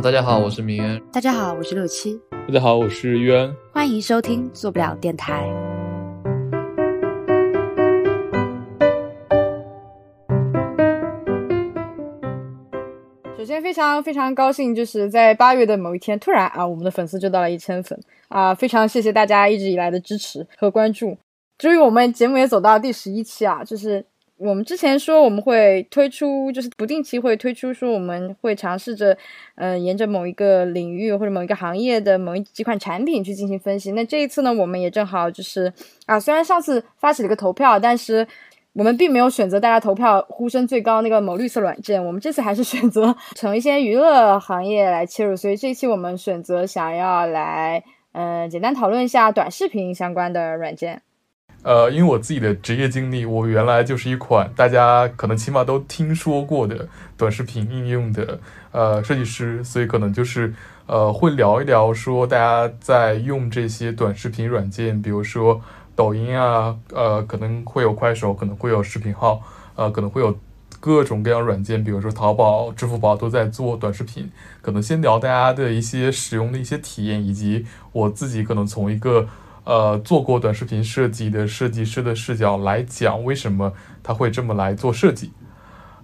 啊，大家好，我是明恩。大家好，我是六七。大家好，我是渊。欢迎收听做不了电台。首先，非常非常高兴，就是在八月的某一天，突然啊，我们的粉丝就到了一千粉啊！非常谢谢大家一直以来的支持和关注。至于我们节目也走到第十一期啊，就是我们之前说我们会推出，就是不定期会推出，说我们会尝试着，嗯，沿着某一个领域或者某一个行业的某一几款产品去进行分析。那这一次呢，我们也正好就是啊，虽然上次发起了一个投票，但是。我们并没有选择大家投票呼声最高那个某绿色软件，我们这次还是选择从一些娱乐行业来切入，所以这一期我们选择想要来，嗯，简单讨论一下短视频相关的软件。呃，因为我自己的职业经历，我原来就是一款大家可能起码都听说过的短视频应用的呃设计师，所以可能就是呃会聊一聊说大家在用这些短视频软件，比如说。抖音啊，呃，可能会有快手，可能会有视频号，呃，可能会有各种各样软件，比如说淘宝、支付宝都在做短视频。可能先聊大家的一些使用的一些体验，以及我自己可能从一个呃做过短视频设计的设计师的视角来讲，为什么他会这么来做设计。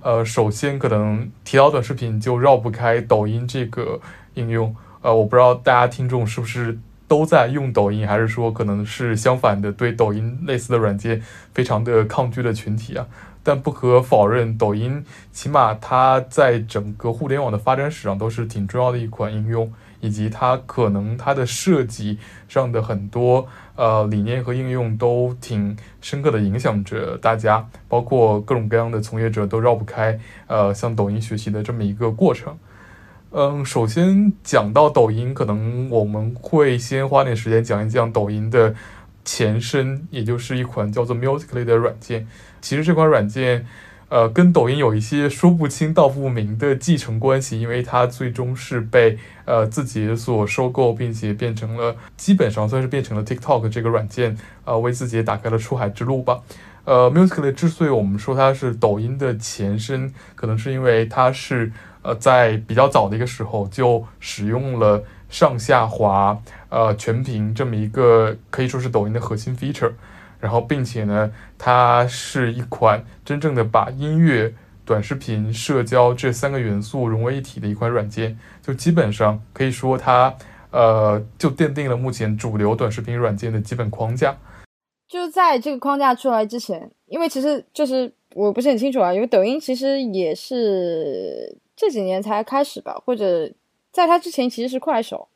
呃，首先可能提到短视频就绕不开抖音这个应用。呃，我不知道大家听众是不是。都在用抖音，还是说可能是相反的，对抖音类似的软件非常的抗拒的群体啊？但不可否认，抖音起码它在整个互联网的发展史上都是挺重要的一款应用，以及它可能它的设计上的很多呃理念和应用都挺深刻的影响着大家，包括各种各样的从业者都绕不开呃向抖音学习的这么一个过程。嗯，首先讲到抖音，可能我们会先花点时间讲一讲抖音的前身，也就是一款叫做 Musical.ly 的软件。其实这款软件，呃，跟抖音有一些说不清道不明的继承关系，因为它最终是被呃字节所收购，并且变成了基本上算是变成了 TikTok 这个软件，呃，为字节打开了出海之路吧。呃，Musical.ly 之所以我们说它是抖音的前身，可能是因为它是。呃，在比较早的一个时候就使用了上下滑呃全屏这么一个可以说是抖音的核心 feature，然后并且呢，它是一款真正的把音乐、短视频、社交这三个元素融为一体的一款软件，就基本上可以说它呃就奠定了目前主流短视频软件的基本框架。就在这个框架出来之前，因为其实就是我不是很清楚啊，因为抖音其实也是。这几年才开始吧，或者在它之前其实是快手，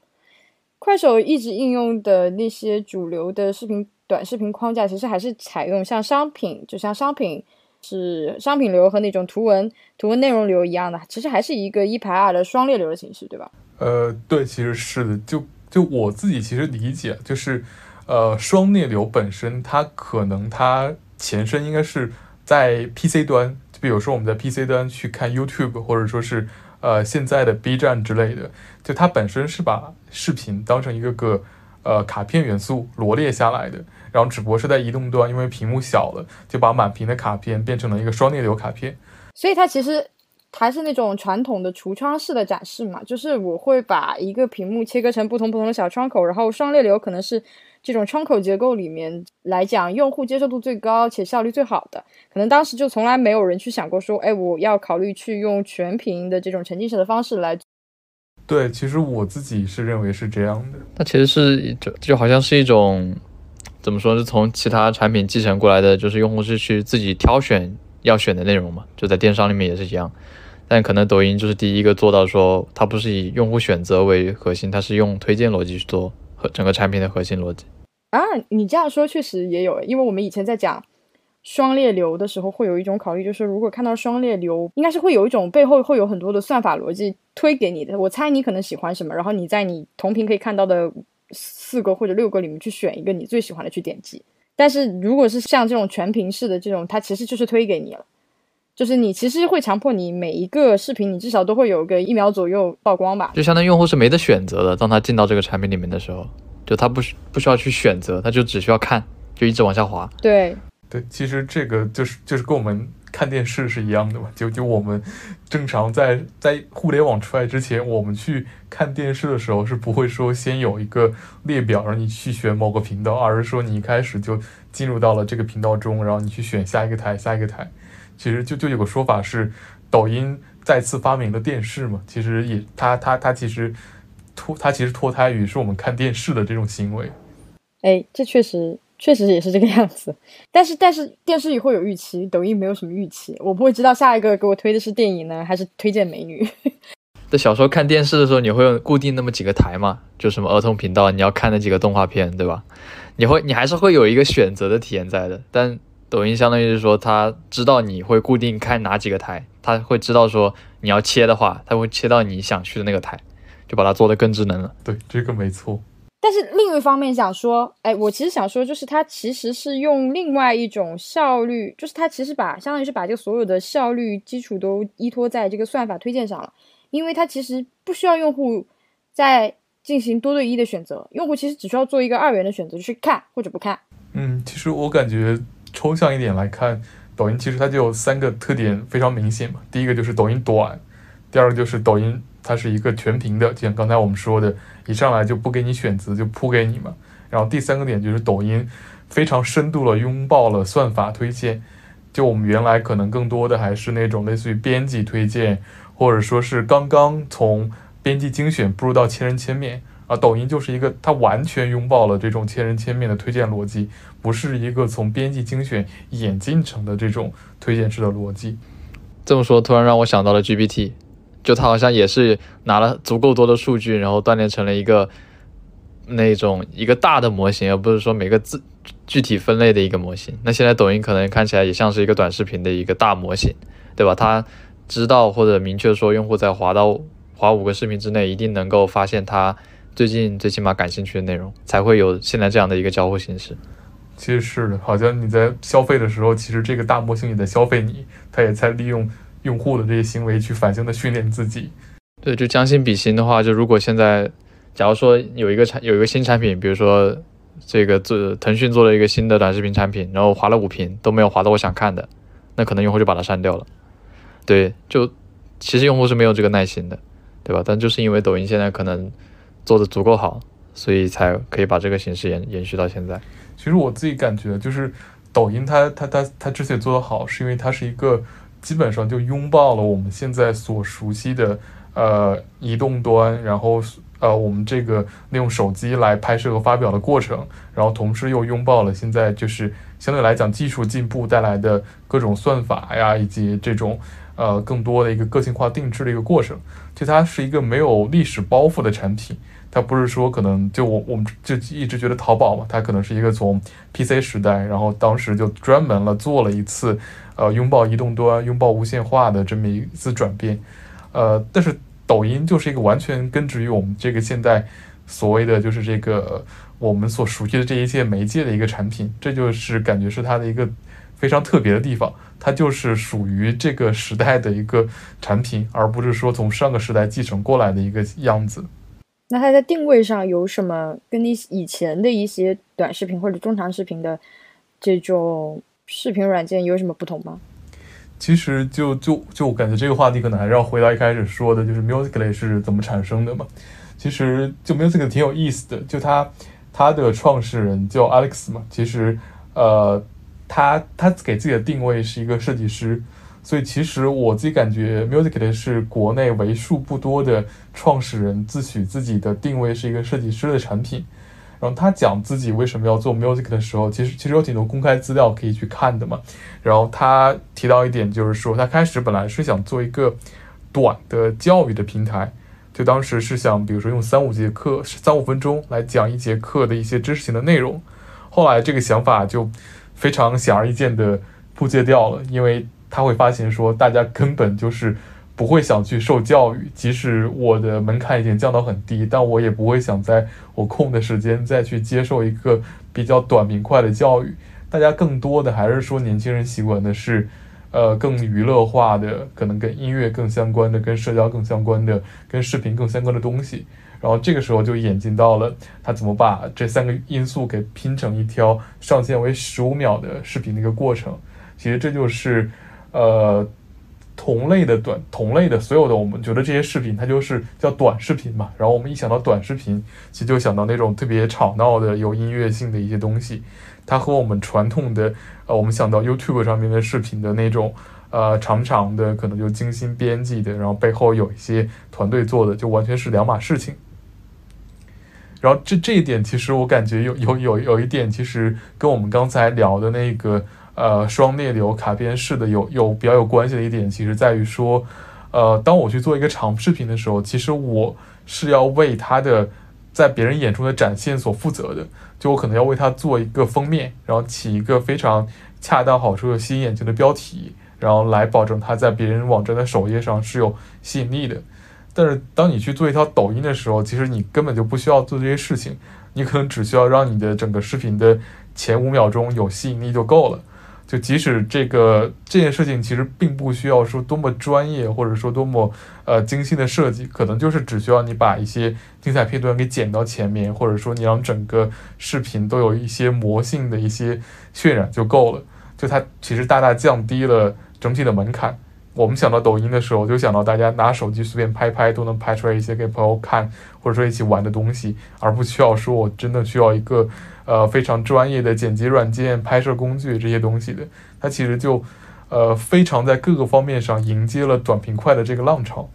快手一直应用的那些主流的视频短视频框架，其实还是采用像商品，就像商品是商品流和那种图文图文内容流一样的，其实还是一个一排二的双列流的形式，对吧？呃，对，其实是的，就就我自己其实理解，就是呃双列流本身它可能它前身应该是在 PC 端。就比如说我们在 PC 端去看 YouTube，或者说是呃现在的 B 站之类的，就它本身是把视频当成一个个呃卡片元素罗列下来的，然后只不过是在移动端，因为屏幕小了，就把满屏的卡片变成了一个双列流卡片。所以它其实还是那种传统的橱窗式的展示嘛，就是我会把一个屏幕切割成不同不同的小窗口，然后双列流可能是。这种窗口结构里面来讲，用户接受度最高且效率最好的，可能当时就从来没有人去想过说，哎，我要考虑去用全屏的这种沉浸式的方式来。对，其实我自己是认为是这样的。那其实是就就好像是一种怎么说，是从其他产品继承过来的，就是用户是去自己挑选要选的内容嘛，就在电商里面也是一样。但可能抖音就是第一个做到说，它不是以用户选择为核心，它是用推荐逻辑去做。和整个产品的核心逻辑啊，你这样说确实也有，因为我们以前在讲双裂流的时候，会有一种考虑，就是如果看到双裂流，应该是会有一种背后会有很多的算法逻辑推给你的。我猜你可能喜欢什么，然后你在你同屏可以看到的四个或者六个里面去选一个你最喜欢的去点击。但是如果是像这种全屏式的这种，它其实就是推给你了，就是你其实会强迫你每一个视频，你至少都会有个一秒左右曝光吧。就相当于用户是没得选择的，当他进到这个产品里面的时候。就他不需不需要去选择，他就只需要看，就一直往下滑。对对，其实这个就是就是跟我们看电视是一样的嘛，就就我们正常在在互联网出来之前，我们去看电视的时候是不会说先有一个列表让你去选某个频道，而是说你一开始就进入到了这个频道中，然后你去选下一个台，下一个台。其实就就有个说法是，抖音再次发明了电视嘛，其实也它它它其实脱它其实脱胎于是我们看电视的这种行为。哎，这确实确实也是这个样子。但是但是电视也会有预期，抖音没有什么预期，我不会知道下一个给我推的是电影呢，还是推荐美女。在小时候看电视的时候，你会有固定那么几个台嘛？就什么儿童频道，你要看那几个动画片，对吧？你会你还是会有一个选择的体验在的。但抖音相当于是说，他知道你会固定看哪几个台，他会知道说你要切的话，他会切到你想去的那个台，就把它做得更智能了。对，这个没错。但是另一方面想说，哎，我其实想说，就是它其实是用另外一种效率，就是它其实把相当于是把这个所有的效率基础都依托在这个算法推荐上了，因为它其实不需要用户在进行多对一的选择，用户其实只需要做一个二元的选择，就是看或者不看。嗯，其实我感觉抽象一点来看，抖音其实它就有三个特点非常明显嘛。第一个就是抖音短，第二个就是抖音它是一个全屏的，就像刚才我们说的。一上来就不给你选择，就铺给你嘛。然后第三个点就是抖音非常深度的拥抱了算法推荐。就我们原来可能更多的还是那种类似于编辑推荐，或者说是刚刚从编辑精选步入到千人千面啊。抖音就是一个它完全拥抱了这种千人千面的推荐逻辑，不是一个从编辑精选演进成的这种推荐式的逻辑。这么说突然让我想到了 GPT。就它好像也是拿了足够多的数据，然后锻炼成了一个那种一个大的模型，而不是说每个字具体分类的一个模型。那现在抖音可能看起来也像是一个短视频的一个大模型，对吧？它知道或者明确说用户在滑到滑五个视频之内，一定能够发现他最近最起码感兴趣的内容，才会有现在这样的一个交互形式。其实是的，好像你在消费的时候，其实这个大模型也在消费你，它也在利用。用户的这些行为去反向的训练自己，对，就将心比心的话，就如果现在，假如说有一个产有一个新产品，比如说这个做腾讯做了一个新的短视频产品，然后划了五屏都没有划到我想看的，那可能用户就把它删掉了。对，就其实用户是没有这个耐心的，对吧？但就是因为抖音现在可能做的足够好，所以才可以把这个形式延延续到现在。其实我自己感觉就是抖音它它它它之所以做得好，是因为它是一个。基本上就拥抱了我们现在所熟悉的呃移动端，然后呃我们这个利用手机来拍摄和发表的过程，然后同时又拥抱了现在就是相对来讲技术进步带来的各种算法呀，以及这种呃更多的一个个性化定制的一个过程。就它是一个没有历史包袱的产品，它不是说可能就我我们就一直觉得淘宝嘛，它可能是一个从 PC 时代，然后当时就专门了做了一次。呃，拥抱移动端、拥抱无线化的这么一次转变，呃，但是抖音就是一个完全根植于我们这个现在所谓的就是这个我们所熟悉的这一切媒介的一个产品，这就是感觉是它的一个非常特别的地方，它就是属于这个时代的一个产品，而不是说从上个时代继承过来的一个样子。那它在定位上有什么跟你以前的一些短视频或者中长视频的这种？视频软件有什么不同吗？其实就就就我感觉这个话题可能还是要回到一开始说的，就是 Musically 是怎么产生的嘛。其实就 Musically 挺有意思的，就他他的创始人叫 Alex 嘛。其实呃，他他给自己的定位是一个设计师，所以其实我自己感觉 Musically 是国内为数不多的创始人自诩自己的定位是一个设计师的产品。然后他讲自己为什么要做 music 的时候，其实其实有挺多公开资料可以去看的嘛。然后他提到一点，就是说他开始本来是想做一个短的教育的平台，就当时是想，比如说用三五节课、三五分钟来讲一节课的一些知识性的内容。后来这个想法就非常显而易见的扑街掉了，因为他会发现说，大家根本就是。不会想去受教育，即使我的门槛已经降到很低，但我也不会想在我空的时间再去接受一个比较短平快的教育。大家更多的还是说，年轻人喜欢的是，呃，更娱乐化的，可能跟音乐更相关的，跟社交更相关的，跟视频更相关的东西。然后这个时候就演进到了他怎么把这三个因素给拼成一条上线为十五秒的视频的一个过程。其实这就是。呃同类的短同类的所有的我们觉得这些视频它就是叫短视频嘛，然后我们一想到短视频，其实就想到那种特别吵闹的有音乐性的一些东西，它和我们传统的呃我们想到 YouTube 上面的视频的那种呃长长的可能就精心编辑的，然后背后有一些团队做的，就完全是两码事情。然后这这一点其实我感觉有有有有一点其实跟我们刚才聊的那个。呃，双内流卡片式的有有比较有关系的一点，其实在于说，呃，当我去做一个长视频的时候，其实我是要为它的在别人眼中的展现所负责的。就我可能要为它做一个封面，然后起一个非常恰到好处吸引眼球的标题，然后来保证它在别人网站的首页上是有吸引力的。但是当你去做一条抖音的时候，其实你根本就不需要做这些事情，你可能只需要让你的整个视频的前五秒钟有吸引力就够了。就即使这个这件事情其实并不需要说多么专业，或者说多么呃精心的设计，可能就是只需要你把一些精彩片段给剪到前面，或者说你让整个视频都有一些魔性的一些渲染就够了。就它其实大大降低了整体的门槛。我们想到抖音的时候，就想到大家拿手机随便拍拍都能拍出来一些给朋友看，或者说一起玩的东西，而不需要说我真的需要一个。呃，非常专业的剪辑软件、拍摄工具这些东西的，它其实就，呃，非常在各个方面上迎接了短平快的这个浪潮。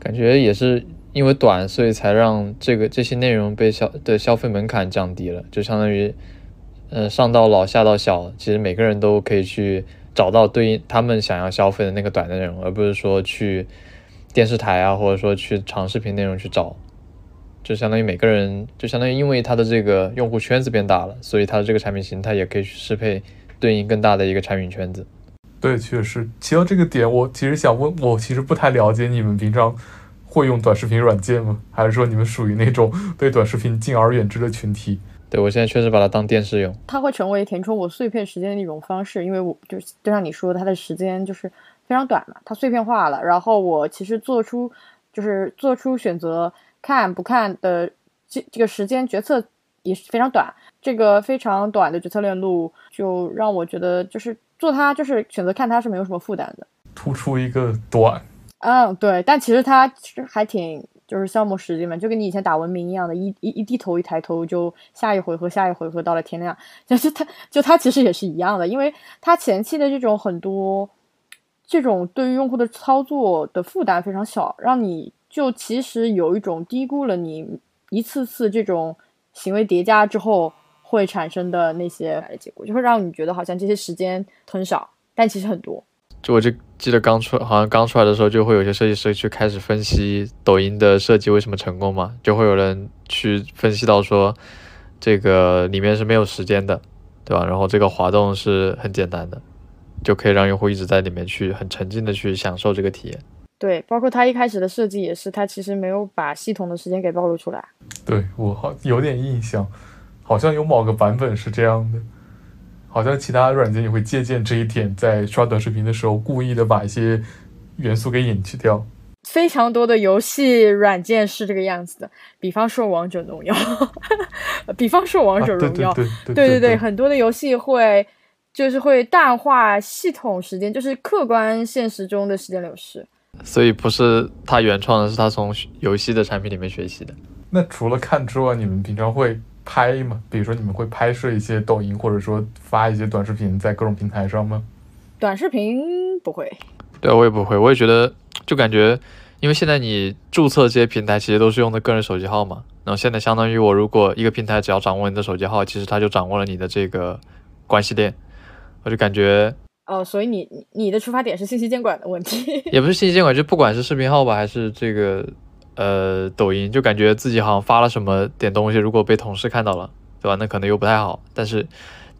感觉也是因为短，所以才让这个这些内容被消的消费门槛降低了，就相当于，呃，上到老下到小，其实每个人都可以去找到对应他们想要消费的那个短的内容，而不是说去电视台啊，或者说去长视频内容去找。就相当于每个人，就相当于因为它的这个用户圈子变大了，所以它的这个产品形态也可以去适配对应更大的一个产品圈子。对，确实。提到这个点，我其实想问，我其实不太了解你们平常会用短视频软件吗？还是说你们属于那种对短视频敬而远之的群体？对我现在确实把它当电视用。它会成为填充我碎片时间的一种方式，因为我就就像你说，它的时间就是非常短嘛，它碎片化了。然后我其实做出就是做出选择。看不看的这这个时间决策也是非常短，这个非常短的决策链路就让我觉得就是做它就是选择看它是没有什么负担的，突出一个短，嗯对，但其实它其实还挺就是消磨时间嘛，就跟你以前打文明一样的，一一一低头一抬头就下一回合下一回合到了天亮，就是它就它其实也是一样的，因为它前期的这种很多这种对于用户的操作的负担非常小，让你。就其实有一种低估了你一次次这种行为叠加之后会产生的那些结果，就会让你觉得好像这些时间很少，但其实很多。就我就记得刚出，好像刚出来的时候，就会有些设计师去开始分析抖音的设计为什么成功嘛，就会有人去分析到说，这个里面是没有时间的，对吧？然后这个滑动是很简单的，就可以让用户一直在里面去很沉浸的去享受这个体验。对，包括它一开始的设计也是，它其实没有把系统的时间给暴露出来。对我好有点印象，好像有某个版本是这样的，好像其他软件也会借鉴这一点，在刷短视频的时候故意的把一些元素给隐去掉。非常多的游戏软件是这个样子的，比方说王者荣耀，比方说王者荣耀，对对对对，很多的游戏会就是会淡化系统时间，就是客观现实中的时间流逝。所以不是他原创的，是他从游戏的产品里面学习的。那除了看之外，你们平常会拍吗？比如说你们会拍摄一些抖音，或者说发一些短视频在各种平台上吗？短视频不会。对我也不会，我也觉得，就感觉，因为现在你注册这些平台其实都是用的个人手机号嘛。然后现在相当于我如果一个平台只要掌握你的手机号，其实它就掌握了你的这个关系链，我就感觉。哦，所以你你的出发点是信息监管的问题，也不是信息监管，就不管是视频号吧，还是这个呃抖音，就感觉自己好像发了什么点东西，如果被同事看到了，对吧？那可能又不太好，但是，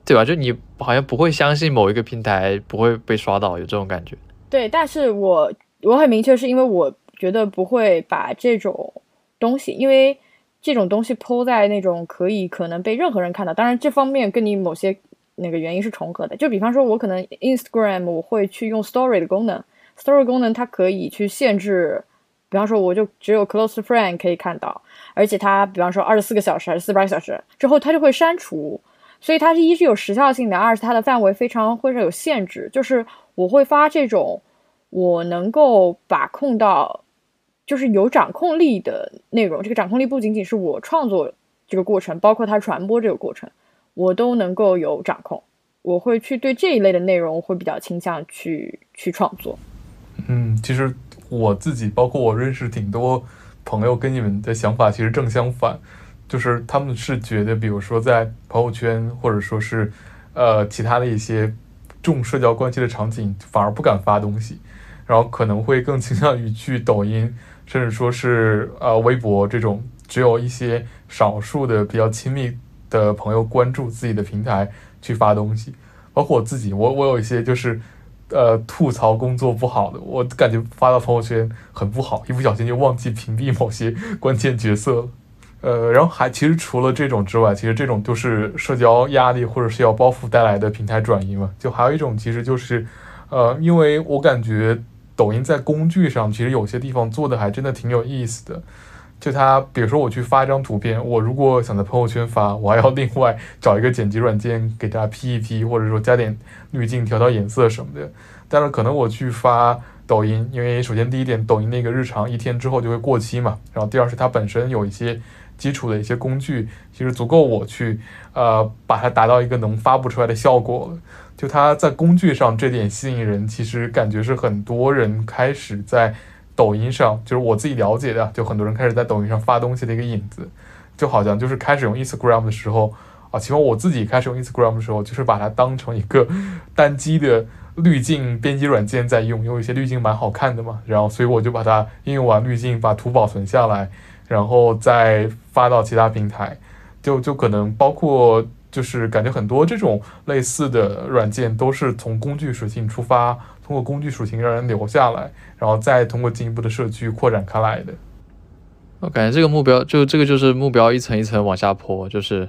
对吧？就你好像不会相信某一个平台不会被刷到，有这种感觉。对，但是我我很明确，是因为我觉得不会把这种东西，因为这种东西抛在那种可以可能被任何人看到，当然这方面跟你某些。那个原因是重合的，就比方说，我可能 Instagram 我会去用 Story 的功能，Story 功能它可以去限制，比方说我就只有 Close Friend 可以看到，而且它比方说二十四个小时还是四十八个小时之后它就会删除，所以它是一是有时效性的，二是它的范围非常会是有限制，就是我会发这种我能够把控到，就是有掌控力的内容。这个掌控力不仅仅是我创作这个过程，包括它传播这个过程，我都能够有掌控。我会去对这一类的内容会比较倾向去去创作。嗯，其实我自己，包括我认识挺多朋友，跟你们的想法其实正相反，就是他们是觉得，比如说在朋友圈，或者说是呃其他的一些。重社交关系的场景反而不敢发东西，然后可能会更倾向于去抖音，甚至说是呃微博这种只有一些少数的比较亲密的朋友关注自己的平台去发东西。包括我自己，我我有一些就是呃吐槽工作不好的，我感觉发到朋友圈很不好，一不小心就忘记屏蔽某些关键角色了。呃，然后还其实除了这种之外，其实这种都是社交压力或者是要包袱带来的平台转移嘛。就还有一种，其实就是，呃，因为我感觉抖音在工具上其实有些地方做的还真的挺有意思的。就它，比如说我去发一张图片，我如果想在朋友圈发，我还要另外找一个剪辑软件给它 P 一 P，或者说加点滤镜、调调颜色什么的。但是可能我去发抖音，因为首先第一点，抖音那个日常一天之后就会过期嘛。然后第二是它本身有一些。基础的一些工具其实足够我去，呃，把它达到一个能发布出来的效果。就它在工具上这点吸引人，其实感觉是很多人开始在抖音上，就是我自己了解的，就很多人开始在抖音上发东西的一个影子。就好像就是开始用 Instagram 的时候啊，起码我自己开始用 Instagram 的时候，就是把它当成一个单机的滤镜编辑软件在用，因为有些滤镜蛮好看的嘛。然后所以我就把它应用完滤镜，把图保存下来。然后再发到其他平台，就就可能包括，就是感觉很多这种类似的软件都是从工具属性出发，通过工具属性让人留下来，然后再通过进一步的社区扩展开来的。我感觉这个目标就这个就是目标一层一层往下坡，就是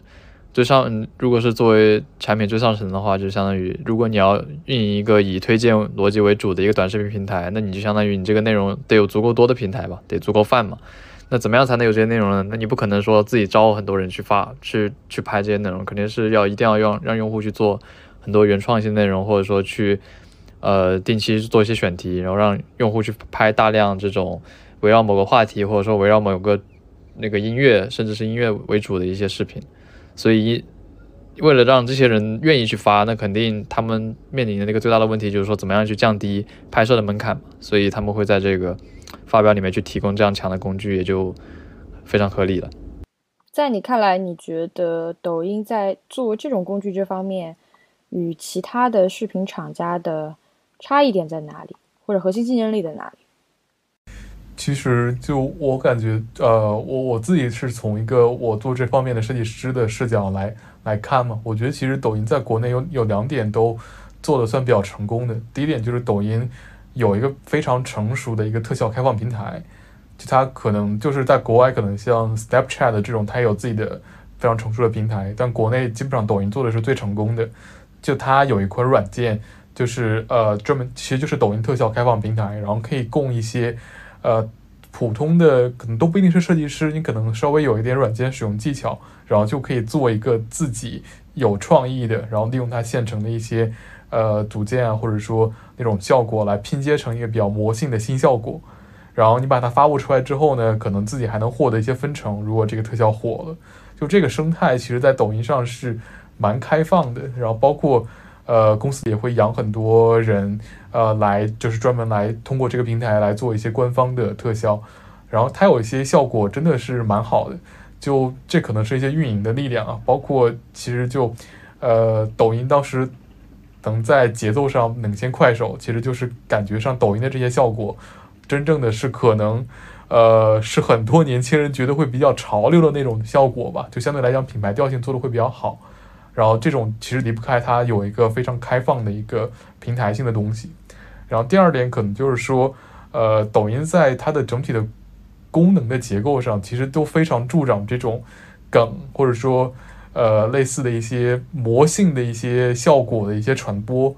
最上，如果是作为产品最上层的话，就相当于如果你要运营一个以推荐逻辑为主的一个短视频平台，那你就相当于你这个内容得有足够多的平台吧，得足够泛嘛。那怎么样才能有这些内容呢？那你不可能说自己招很多人去发、去去拍这些内容，肯定是要一定要让让用户去做很多原创性内容，或者说去呃定期做一些选题，然后让用户去拍大量这种围绕某个话题，或者说围绕某个那个音乐，甚至是音乐为主的一些视频。所以为了让这些人愿意去发，那肯定他们面临的那个最大的问题就是说怎么样去降低拍摄的门槛嘛所以他们会在这个。发表里面去提供这样强的工具，也就非常合理了。在你看来，你觉得抖音在做这种工具这方面，与其他的视频厂家的差异点在哪里，或者核心竞争力在哪里？其实，就我感觉，呃，我我自己是从一个我做这方面的设计师的视角来来看嘛。我觉得，其实抖音在国内有有两点都做的算比较成功的。第一点就是抖音。有一个非常成熟的一个特效开放平台，就它可能就是在国外可能像 Snapchat 这种，它有自己的非常成熟的平台，但国内基本上抖音做的是最成功的。就它有一款软件，就是呃专门其实就是抖音特效开放平台，然后可以供一些呃普通的可能都不一定是设计师，你可能稍微有一点软件使用技巧，然后就可以做一个自己有创意的，然后利用它现成的一些。呃，组件啊，或者说那种效果来拼接成一个比较魔性的新效果，然后你把它发布出来之后呢，可能自己还能获得一些分成。如果这个特效火了，就这个生态其实，在抖音上是蛮开放的。然后包括呃，公司也会养很多人，呃，来就是专门来通过这个平台来做一些官方的特效。然后它有一些效果真的是蛮好的。就这可能是一些运营的力量啊，包括其实就呃，抖音当时。能在节奏上领先快手，其实就是感觉上抖音的这些效果，真正的是可能，呃，是很多年轻人觉得会比较潮流的那种效果吧。就相对来讲，品牌调性做的会比较好。然后这种其实离不开它有一个非常开放的一个平台性的东西。然后第二点可能就是说，呃，抖音在它的整体的功能的结构上，其实都非常助长这种梗，或者说。呃，类似的一些魔性的一些效果的一些传播，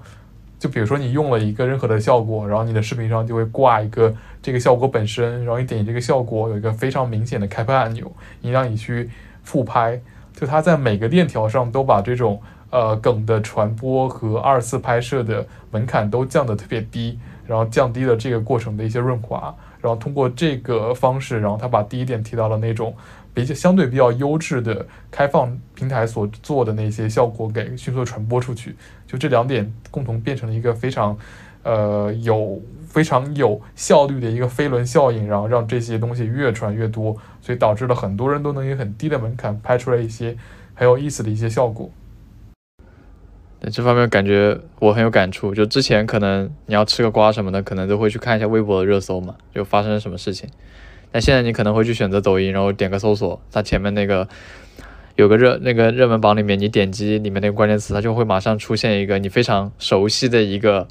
就比如说你用了一个任何的效果，然后你的视频上就会挂一个这个效果本身，然后你点击这个效果有一个非常明显的开拍按钮，你让你去复拍，就它在每个链条上都把这种呃梗的传播和二次拍摄的门槛都降得特别低，然后降低了这个过程的一些润滑，然后通过这个方式，然后他把第一点提到了那种比较相对比较优质的开放平台所做的那些效果给迅速传播出去，就这两点共同变成了一个非常呃有。非常有效率的一个飞轮效应，然后让这些东西越传越多，所以导致了很多人都能以很低的门槛拍出来一些很有意思的一些效果。对这方面感觉我很有感触，就之前可能你要吃个瓜什么的，可能都会去看一下微博的热搜嘛，就发生了什么事情。但现在你可能会去选择抖音，然后点个搜索，它前面那个有个热那个热门榜里面，你点击里面那个关键词，它就会马上出现一个你非常熟悉的一个。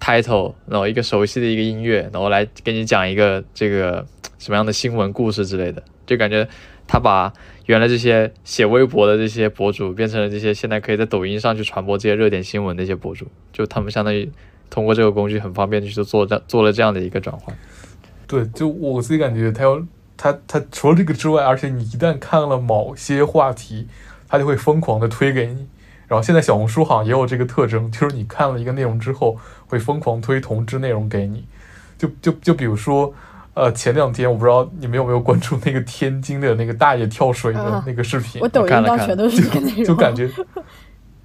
title，然后一个熟悉的一个音乐，然后来给你讲一个这个 什么样的新闻故事之类的，就感觉他把原来这些写微博的这些博主变成了这些现在可以在抖音上去传播这些热点新闻的一些博主，就他们相当于通过这个工具很方便去做这做了这样的一个转换。对，就我自己感觉，他要他他除了这个之外，而且你一旦看了某些话题，他就会疯狂的推给你。然后现在小红书好像也有这个特征，就是你看了一个内容之后，会疯狂推同质内容给你。就就就比如说，呃，前两天我不知道你们有没有关注那个天津的那个大爷跳水的那个视频，我抖音上全都是这个内容，就感觉，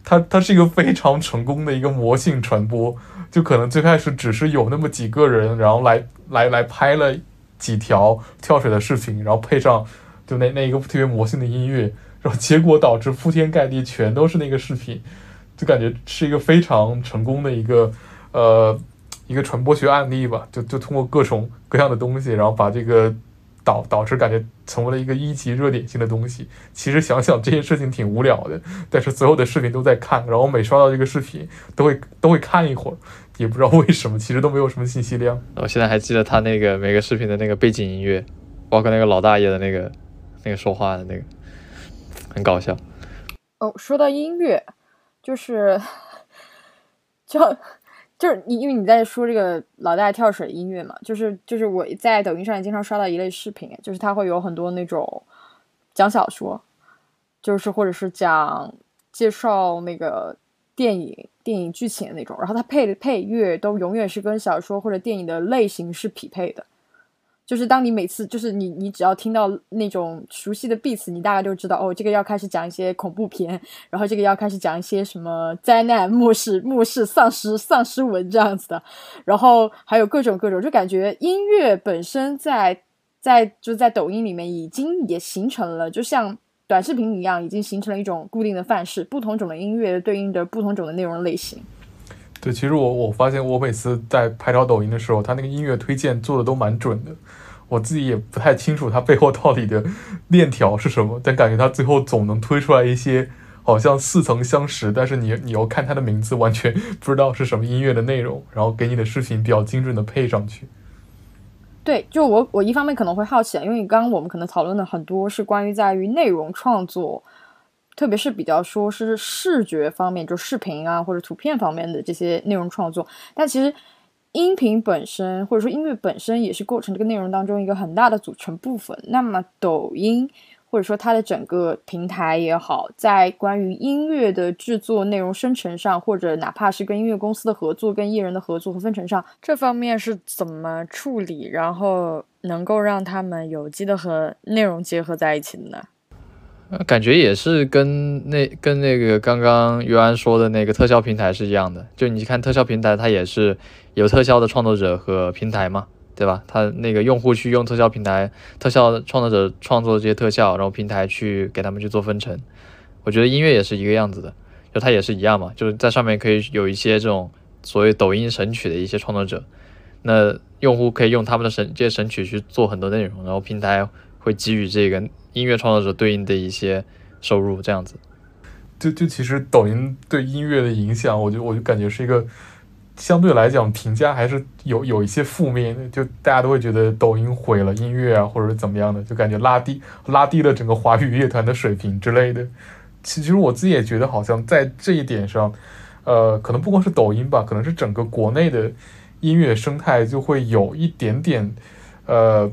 它它是一个非常成功的一个魔性传播。就可能最开始只是有那么几个人，然后来来来拍了几条跳水的视频，然后配上就那那一个特别魔性的音乐。然后结果导致铺天盖地全都是那个视频，就感觉是一个非常成功的一个呃一个传播学案例吧。就就通过各种各样的东西，然后把这个导导致感觉成为了一个一级热点性的东西。其实想想这些事情挺无聊的，但是所有的视频都在看，然后每刷到这个视频都会都会看一会儿，也不知道为什么，其实都没有什么信息量。我现在还记得他那个每个视频的那个背景音乐，包括那个老大爷的那个那个说话的那个。很搞笑哦。说到音乐，就是，就就是你，因为你在说这个老大跳水音乐嘛，就是就是我在抖音上也经常刷到一类视频，就是他会有很多那种讲小说，就是或者是讲介绍那个电影电影剧情的那种，然后他配的配乐都永远是跟小说或者电影的类型是匹配的。就是当你每次，就是你，你只要听到那种熟悉的 beats，你大概就知道哦，这个要开始讲一些恐怖片，然后这个要开始讲一些什么灾难、末世、末世、丧尸、丧尸文这样子的，然后还有各种各种，就感觉音乐本身在在就在抖音里面已经也形成了，就像短视频一样，已经形成了一种固定的范式，不同种的音乐对应着不同种的内容类型。对，其实我我发现我每次在拍照抖音的时候，他那个音乐推荐做的都蛮准的。我自己也不太清楚它背后到底的链条是什么，但感觉它最后总能推出来一些好像似曾相识，但是你你要看它的名字完全 不知道是什么音乐的内容，然后给你的视频比较精准的配上去。对，就我我一方面可能会好奇，因为刚刚我们可能讨论的很多是关于在于内容创作，特别是比较说是视觉方面，就视频啊或者图片方面的这些内容创作，但其实。音频本身，或者说音乐本身，也是构成这个内容当中一个很大的组成部分。那么，抖音或者说它的整个平台也好，在关于音乐的制作、内容生成上，或者哪怕是跟音乐公司的合作、跟艺人的合作和分成上，这方面是怎么处理，然后能够让他们有机的和内容结合在一起的呢？感觉也是跟那跟那个刚刚于安说的那个特效平台是一样的，就你看特效平台，它也是有特效的创作者和平台嘛，对吧？它那个用户去用特效平台，特效创作者创作这些特效，然后平台去给他们去做分成。我觉得音乐也是一个样子的，就它也是一样嘛，就是在上面可以有一些这种所谓抖音神曲的一些创作者，那用户可以用他们的神这些神曲去做很多内容，然后平台会给予这个。音乐创作者对应的一些收入，这样子，就就其实抖音对音乐的影响，我就我就感觉是一个相对来讲评价还是有有一些负面的，就大家都会觉得抖音毁了音乐啊，或者怎么样的，就感觉拉低拉低了整个华语乐团的水平之类的。其实我自己也觉得，好像在这一点上，呃，可能不光是抖音吧，可能是整个国内的音乐生态就会有一点点，呃。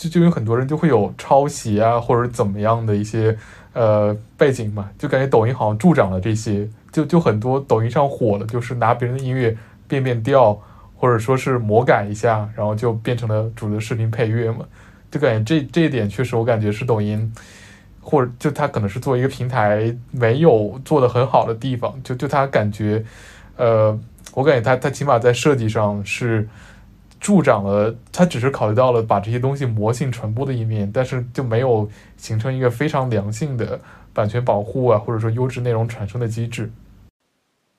就就有很多人就会有抄袭啊或者怎么样的一些呃背景嘛，就感觉抖音好像助长了这些，就就很多抖音上火了，就是拿别人的音乐变变调，或者说是魔改一下，然后就变成了主的视频配乐嘛，就感觉这这一点确实我感觉是抖音。或者就他可能是作为一个平台没有做的很好的地方，就就他感觉，呃，我感觉他他起码在设计上是助长了，它只是考虑到了把这些东西魔性传播的一面，但是就没有形成一个非常良性的版权保护啊，或者说优质内容产生的机制。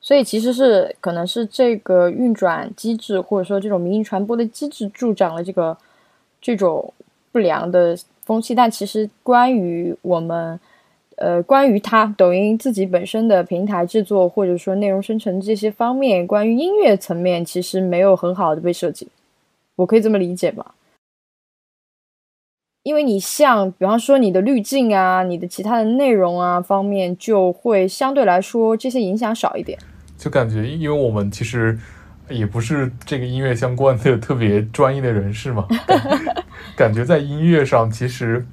所以其实是可能是这个运转机制，或者说这种民营传播的机制助长了这个这种不良的。风气，但其实关于我们，呃，关于它抖音自己本身的平台制作或者说内容生成这些方面，关于音乐层面其实没有很好的被设计，我可以这么理解吗？因为你像，比方说你的滤镜啊，你的其他的内容啊方面，就会相对来说这些影响少一点。就感觉，因为我们其实。也不是这个音乐相关的特别专业的人士嘛，感 觉在音乐上，其实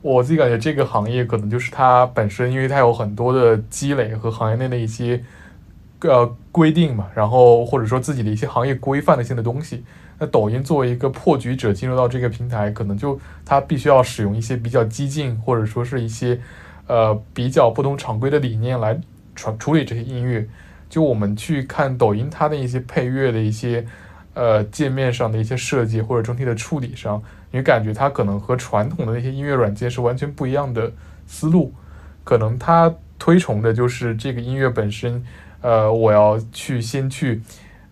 我自己感觉这个行业可能就是它本身，因为它有很多的积累和行业内的一些呃规定嘛，然后或者说自己的一些行业规范的性的东西。那抖音作为一个破局者进入到这个平台，可能就它必须要使用一些比较激进或者说是一些呃比较不同常规的理念来传处理这些音乐。就我们去看抖音，它的一些配乐的一些，呃，界面上的一些设计或者整体的处理上，你感觉它可能和传统的那些音乐软件是完全不一样的思路。可能它推崇的就是这个音乐本身，呃，我要去先去，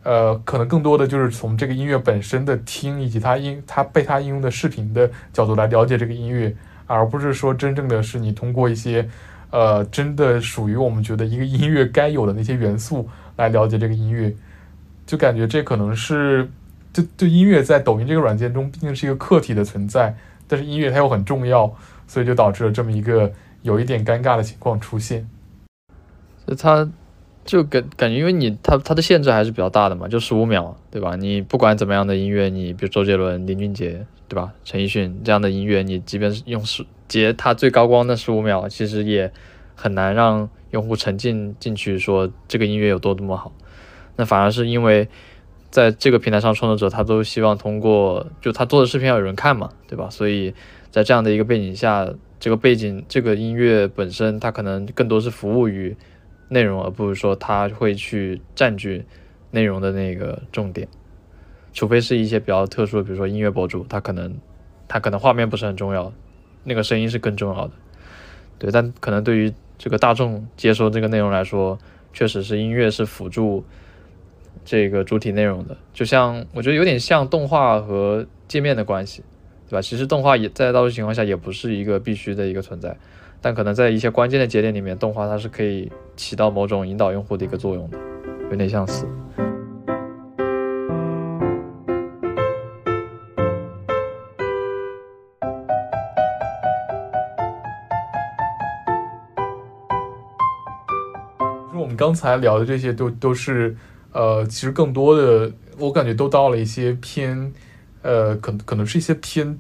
呃，可能更多的就是从这个音乐本身的听以及它应它被它应用的视频的角度来了解这个音乐，而不是说真正的是你通过一些。呃，真的属于我们觉得一个音乐该有的那些元素来了解这个音乐，就感觉这可能是，就就音乐在抖音这个软件中毕竟是一个客体的存在，但是音乐它又很重要，所以就导致了这么一个有一点尴尬的情况出现。就它就感感觉，因为你它它的限制还是比较大的嘛，就十五秒，对吧？你不管怎么样的音乐，你比如周杰伦、林俊杰，对吧？陈奕迅这样的音乐，你即便是用十。截他最高光的十五秒，其实也很难让用户沉浸进去，说这个音乐有多多么好。那反而是因为在这个平台上，创作者他都希望通过就他做的视频要有人看嘛，对吧？所以在这样的一个背景下，这个背景这个音乐本身，它可能更多是服务于内容，而不是说他会去占据内容的那个重点。除非是一些比较特殊的，比如说音乐博主，他可能他可能画面不是很重要。那个声音是更重要的，对，但可能对于这个大众接收这个内容来说，确实是音乐是辅助这个主体内容的，就像我觉得有点像动画和界面的关系，对吧？其实动画也在大多数情况下也不是一个必须的一个存在，但可能在一些关键的节点里面，动画它是可以起到某种引导用户的一个作用的，有点相似。刚才聊的这些都都是，呃，其实更多的我感觉都到了一些偏，呃，可可能是一些偏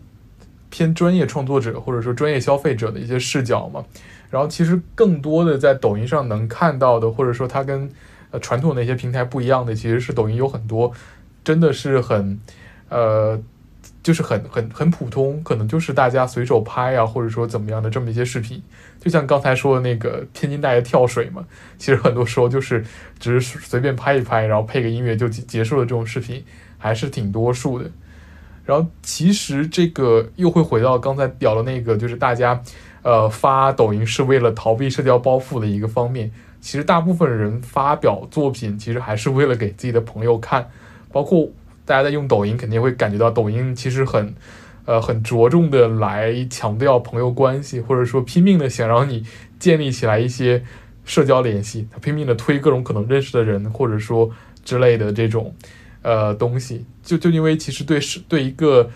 偏专业创作者或者说专业消费者的一些视角嘛。然后其实更多的在抖音上能看到的，或者说它跟呃传统的一些平台不一样的，其实是抖音有很多真的是很，呃。就是很很很普通，可能就是大家随手拍啊，或者说怎么样的这么一些视频，就像刚才说的那个天津大爷跳水嘛，其实很多时候就是只是随便拍一拍，然后配个音乐就结束了这种视频，还是挺多数的。然后其实这个又会回到刚才聊的那个，就是大家呃发抖音是为了逃避社交包袱的一个方面。其实大部分人发表作品，其实还是为了给自己的朋友看，包括。大家在用抖音，肯定会感觉到抖音其实很，呃，很着重的来强调朋友关系，或者说拼命的想让你建立起来一些社交联系，他拼命的推各种可能认识的人，或者说之类的这种，呃，东西。就就因为其实对是对一个，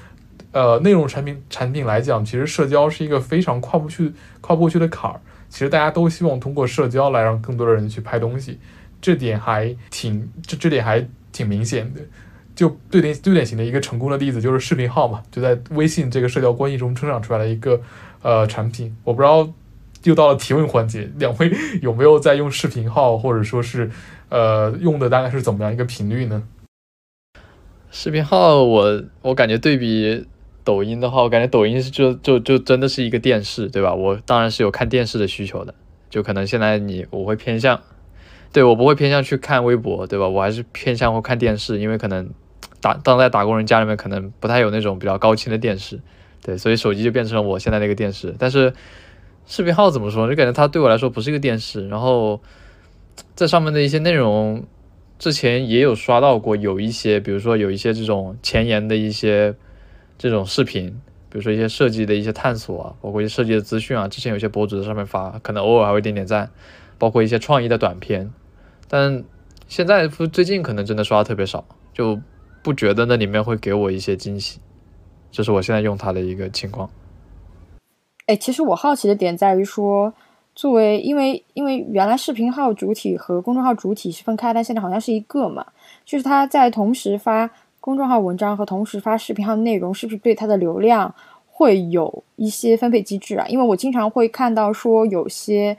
呃，内容产品产品来讲，其实社交是一个非常跨不去跨不过去的坎儿。其实大家都希望通过社交来让更多的人去拍东西，这点还挺这这点还挺明显的。就最典最典型的一个成功的例子就是视频号嘛，就在微信这个社交关系中成长出来的一个呃产品。我不知道又到了提问环节，两位 有没有在用视频号，或者说是呃用的大概是怎么样一个频率呢？视频号我我感觉对比抖音的话，我感觉抖音是就就就真的是一个电视，对吧？我当然是有看电视的需求的，就可能现在你我会偏向，对我不会偏向去看微博，对吧？我还是偏向会看电视，因为可能打当在打工人家里面可能不太有那种比较高清的电视，对，所以手机就变成了我现在那个电视。但是视频号怎么说？就感觉它对我来说不是一个电视，然后在上面的一些内容。之前也有刷到过，有一些，比如说有一些这种前沿的一些这种视频，比如说一些设计的一些探索啊，包括一些设计的资讯啊。之前有些博主在上面发，可能偶尔还会点点赞，包括一些创意的短片。但现在最近可能真的刷的特别少，就不觉得那里面会给我一些惊喜。这是我现在用它的一个情况。哎，其实我好奇的点在于说。作为，因为因为原来视频号主体和公众号主体是分开，但现在好像是一个嘛，就是他在同时发公众号文章和同时发视频号内容，是不是对它的流量会有一些分配机制啊？因为我经常会看到说有些，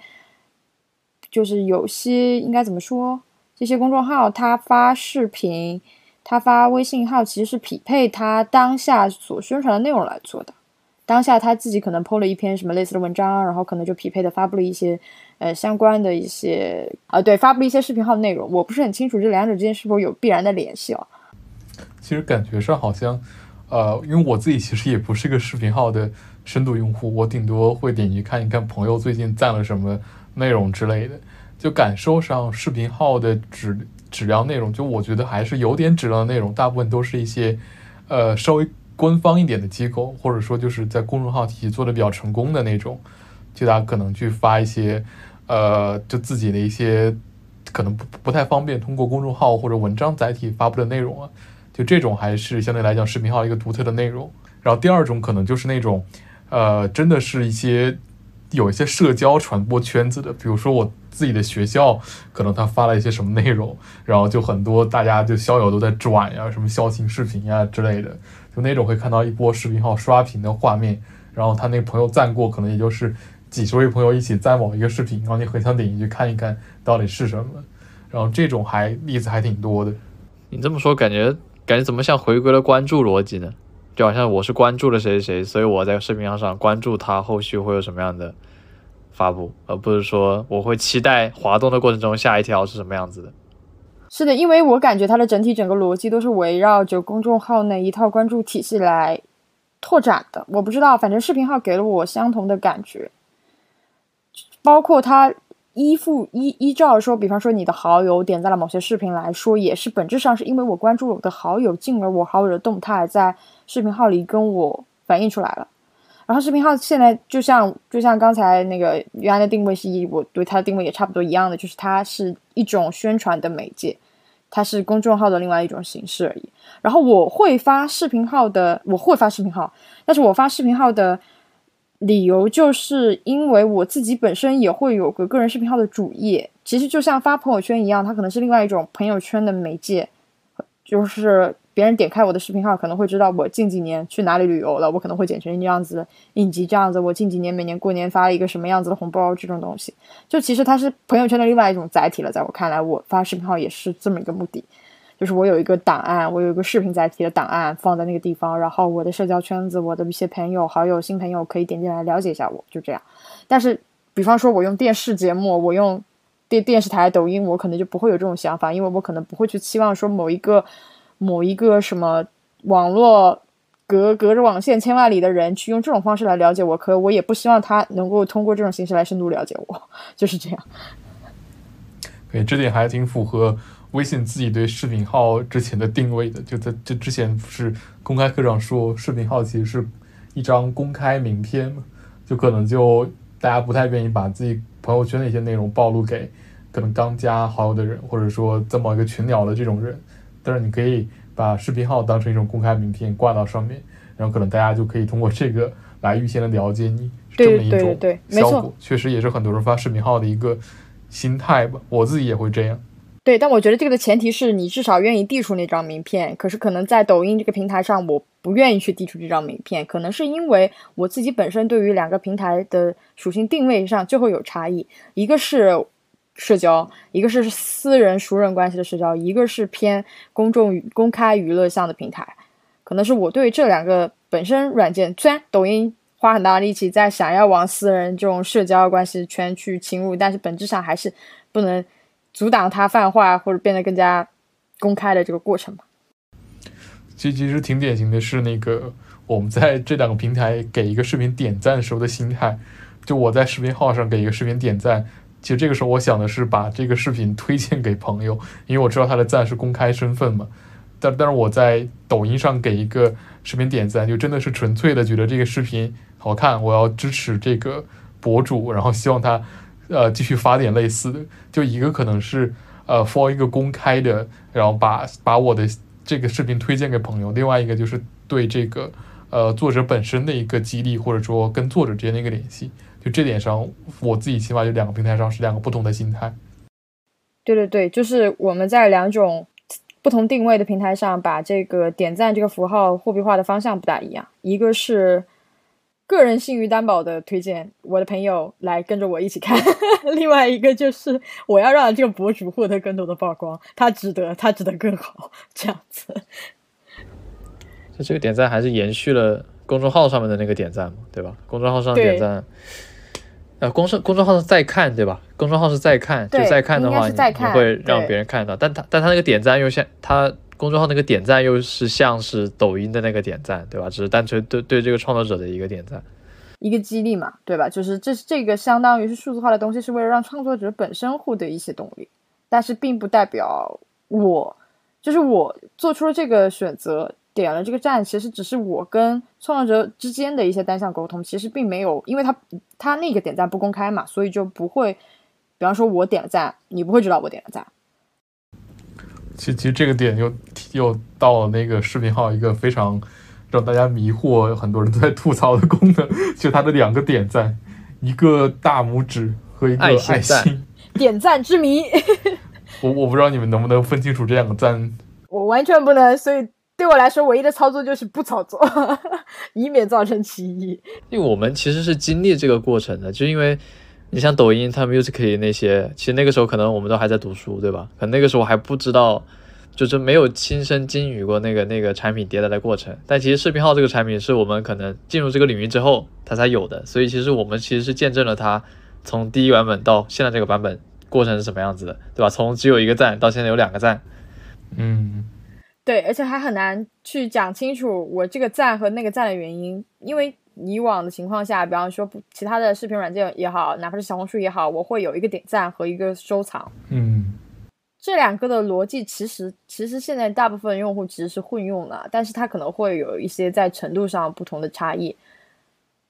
就是有些应该怎么说，这些公众号他发视频，他发微信号其实是匹配他当下所宣传的内容来做的。当下他自己可能 PO 了一篇什么类似的文章，然后可能就匹配的发布了一些，呃，相关的一些啊，对，发布了一些视频号的内容。我不是很清楚这两者之间是否有必然的联系哦。其实感觉上好像，呃，因为我自己其实也不是个视频号的深度用户，我顶多会点击看一看朋友最近赞了什么内容之类的。就感受上，视频号的质质量内容，就我觉得还是有点质量的内容，大部分都是一些，呃，稍微。官方一点的机构，或者说就是在公众号体系做的比较成功的那种，就大家可能去发一些，呃，就自己的一些可能不不太方便通过公众号或者文章载体发布的内容啊，就这种还是相对来讲视频号一个独特的内容。然后第二种可能就是那种，呃，真的是一些有一些社交传播圈子的，比如说我自己的学校，可能他发了一些什么内容，然后就很多大家就校友都在转呀，什么校庆视频呀之类的。就那种会看到一波视频号刷屏的画面，然后他那个朋友赞过，可能也就是几十位朋友一起赞某一个视频，然后你很想点进去看一看到底是什么，然后这种还例子还挺多的。你这么说，感觉感觉怎么像回归了关注逻辑呢？就好像我是关注了谁谁谁，所以我在视频号上关注他，后续会有什么样的发布，而不是说我会期待滑动的过程中下一条是什么样子的。是的，因为我感觉它的整体整个逻辑都是围绕着公众号那一套关注体系来拓展的。我不知道，反正视频号给了我相同的感觉，包括它依附依依照说，比方说你的好友点赞了某些视频来说，也是本质上是因为我关注了我的好友，进而我好友的动态在视频号里跟我反映出来了。然后视频号现在就像就像刚才那个原来的定位是一，我对它的定位也差不多一样的，就是它是一种宣传的媒介，它是公众号的另外一种形式而已。然后我会发视频号的，我会发视频号，但是我发视频号的理由就是因为我自己本身也会有个个人视频号的主页，其实就像发朋友圈一样，它可能是另外一种朋友圈的媒介，就是。别人点开我的视频号，可能会知道我近几年去哪里旅游了。我可能会剪成这样子影集这样子。我近几年每年过年发了一个什么样子的红包，这种东西，就其实它是朋友圈的另外一种载体了。在我看来，我发视频号也是这么一个目的，就是我有一个档案，我有一个视频载体的档案放在那个地方，然后我的社交圈子，我的一些朋友、好友、新朋友可以点进来了解一下我，就这样。但是，比方说我用电视节目，我用电电视台、抖音，我可能就不会有这种想法，因为我可能不会去期望说某一个。某一个什么网络隔隔着网线千万里的人去用这种方式来了解我，可我也不希望他能够通过这种形式来深度了解我，就是这样。对，这点还挺符合微信自己对视频号之前的定位的。就在这之前不是公开课上说，视频号其实是一张公开名片嘛，就可能就大家不太愿意把自己朋友圈的一些内容暴露给可能刚加好友的人，或者说在某一个群聊的这种人。但是你可以把视频号当成一种公开名片挂到上面，然后可能大家就可以通过这个来预先的了解你，这么一种效果，确实也是很多人发视频号的一个心态吧。我自己也会这样。对，但我觉得这个的前提是你至少愿意递出那张名片。可是可能在抖音这个平台上，我不愿意去递出这张名片，可能是因为我自己本身对于两个平台的属性定位上就会有差异。一个是社交，一个是私人熟人关系的社交，一个是偏公众公开娱乐向的平台。可能是我对这两个本身软件，虽然抖音花很大力气在想要往私人这种社交关系圈去侵入，但是本质上还是不能。阻挡它泛化或者变得更加公开的这个过程吧。其其实挺典型的是那个我们在这两个平台给一个视频点赞时候的心态。就我在视频号上给一个视频点赞，其实这个时候我想的是把这个视频推荐给朋友，因为我知道他的赞是公开身份嘛。但但是我在抖音上给一个视频点赞，就真的是纯粹的觉得这个视频好看，我要支持这个博主，然后希望他。呃，继续发点类似的，就一个可能是呃，for 一个公开的，然后把把我的这个视频推荐给朋友；另外一个就是对这个呃作者本身的一个激励，或者说跟作者之间的一个联系。就这点上，我自己起码就两个平台上是两个不同的心态。对对对，就是我们在两种不同定位的平台上，把这个点赞这个符号货币化的方向不大一样，一个是。个人信誉担保的推荐，我的朋友来跟着我一起看。另外一个就是我要让这个博主获得更多的曝光，他值得，他值得更好，这样子。就这个点赞还是延续了公众号上面的那个点赞嘛，对吧？公众号上点赞，呃，公众公众号是在看，对吧？公众号是在看，就在看的话，你会让别人看到，但他但他那个点赞又像他。公众号那个点赞又是像是抖音的那个点赞，对吧？只是单纯对对这个创作者的一个点赞，一个激励嘛，对吧？就是这这个相当于是数字化的东西，是为了让创作者本身获得一些动力，但是并不代表我就是我做出了这个选择，点了这个赞，其实只是我跟创作者之间的一些单向沟通，其实并没有，因为他他那个点赞不公开嘛，所以就不会，比方说我点了赞，你不会知道我点了赞。其实，其实这个点又又到了那个视频号一个非常让大家迷惑、很多人都在吐槽的功能，就它的两个点赞，一个大拇指和一个爱心。点赞之谜。我我不知道你们能不能分清楚这两个赞。我完全不能，所以对我来说，唯一的操作就是不操作，以免造成歧义。因为我们其实是经历这个过程的，就因为。你像抖音、它 Musical 那些，其实那个时候可能我们都还在读书，对吧？可能那个时候还不知道，就是没有亲身经历过那个那个产品迭代的过程。但其实视频号这个产品是我们可能进入这个领域之后它才有的，所以其实我们其实是见证了它从第一版本到现在这个版本过程是什么样子的，对吧？从只有一个赞到现在有两个赞，嗯，对，而且还很难去讲清楚我这个赞和那个赞的原因，因为。以往的情况下，比方说不其他的视频软件也好，哪怕是小红书也好，我会有一个点赞和一个收藏。嗯，这两个的逻辑其实其实现在大部分用户其实是混用的，但是它可能会有一些在程度上不同的差异。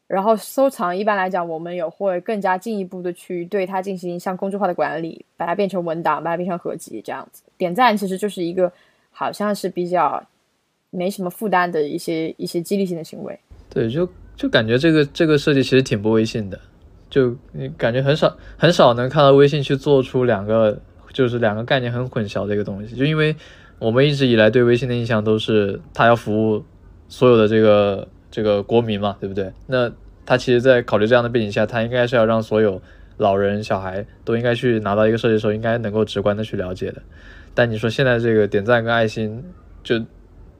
然后收藏一般来讲，我们也会更加进一步的去对它进行像公众号的管理，把它变成文档，把它变成合集这样子。点赞其实就是一个好像是比较没什么负担的一些一些激励性的行为。对，就。就感觉这个这个设计其实挺不微信的，就你感觉很少很少能看到微信去做出两个就是两个概念很混淆的一个东西，就因为我们一直以来对微信的印象都是它要服务所有的这个这个国民嘛，对不对？那它其实，在考虑这样的背景下，它应该是要让所有老人小孩都应该去拿到一个设计的时候，应该能够直观的去了解的。但你说现在这个点赞跟爱心，就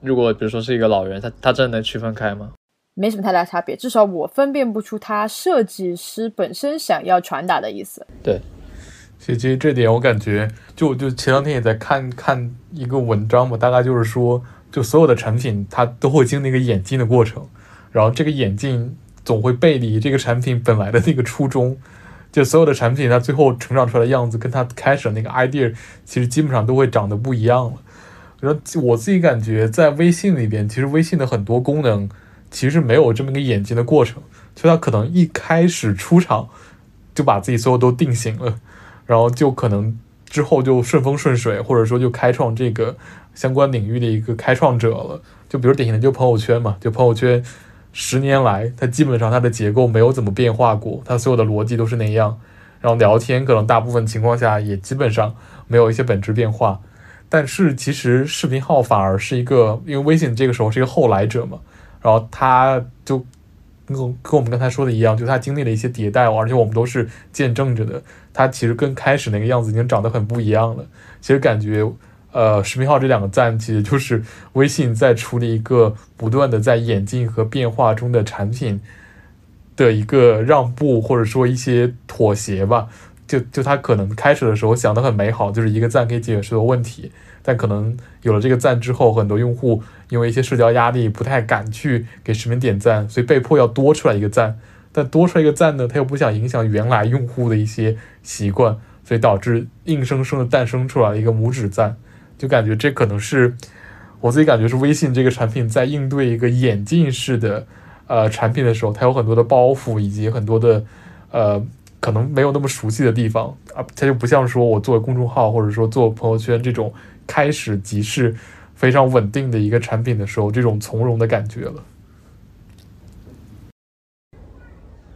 如果比如说是一个老人，他他真的能区分开吗？没什么太大差别，至少我分辨不出他设计师本身想要传达的意思。对，其实这点我感觉，就就前两天也在看看一个文章嘛，大概就是说，就所有的产品它都会经历一个演进的过程，然后这个演进总会背离这个产品本来的那个初衷，就所有的产品它最后成长出来的样子，跟它开始那个 idea 其实基本上都会长得不一样了。然后我自己感觉，在微信里边，其实微信的很多功能。其实没有这么一个演进的过程，就它可能一开始出场就把自己所有都定型了，然后就可能之后就顺风顺水，或者说就开创这个相关领域的一个开创者了。就比如典型的就朋友圈嘛，就朋友圈十年来它基本上它的结构没有怎么变化过，它所有的逻辑都是那样，然后聊天可能大部分情况下也基本上没有一些本质变化。但是其实视频号反而是一个，因为微信这个时候是一个后来者嘛，然后它就跟跟我们刚才说的一样，就它经历了一些迭代，而且我们都是见证着的。它其实跟开始那个样子已经长得很不一样了。其实感觉，呃，视频号这两个赞，其实就是微信在处理一个不断的在演进和变化中的产品的一个让步，或者说一些妥协吧。就就它可能开始的时候想的很美好，就是一个赞可以解决所有问题，但可能有了这个赞之后，很多用户因为一些社交压力，不太敢去给视频点赞，所以被迫要多出来一个赞。但多出来一个赞呢，他又不想影响原来用户的一些习惯，所以导致硬生生的诞生出来一个拇指赞。就感觉这可能是我自己感觉是微信这个产品在应对一个演进式的呃产品的时候，它有很多的包袱以及很多的呃可能没有那么熟悉的地方啊，它就不像说我做公众号或者说做朋友圈这种开始即是非常稳定的一个产品的时候，这种从容的感觉了。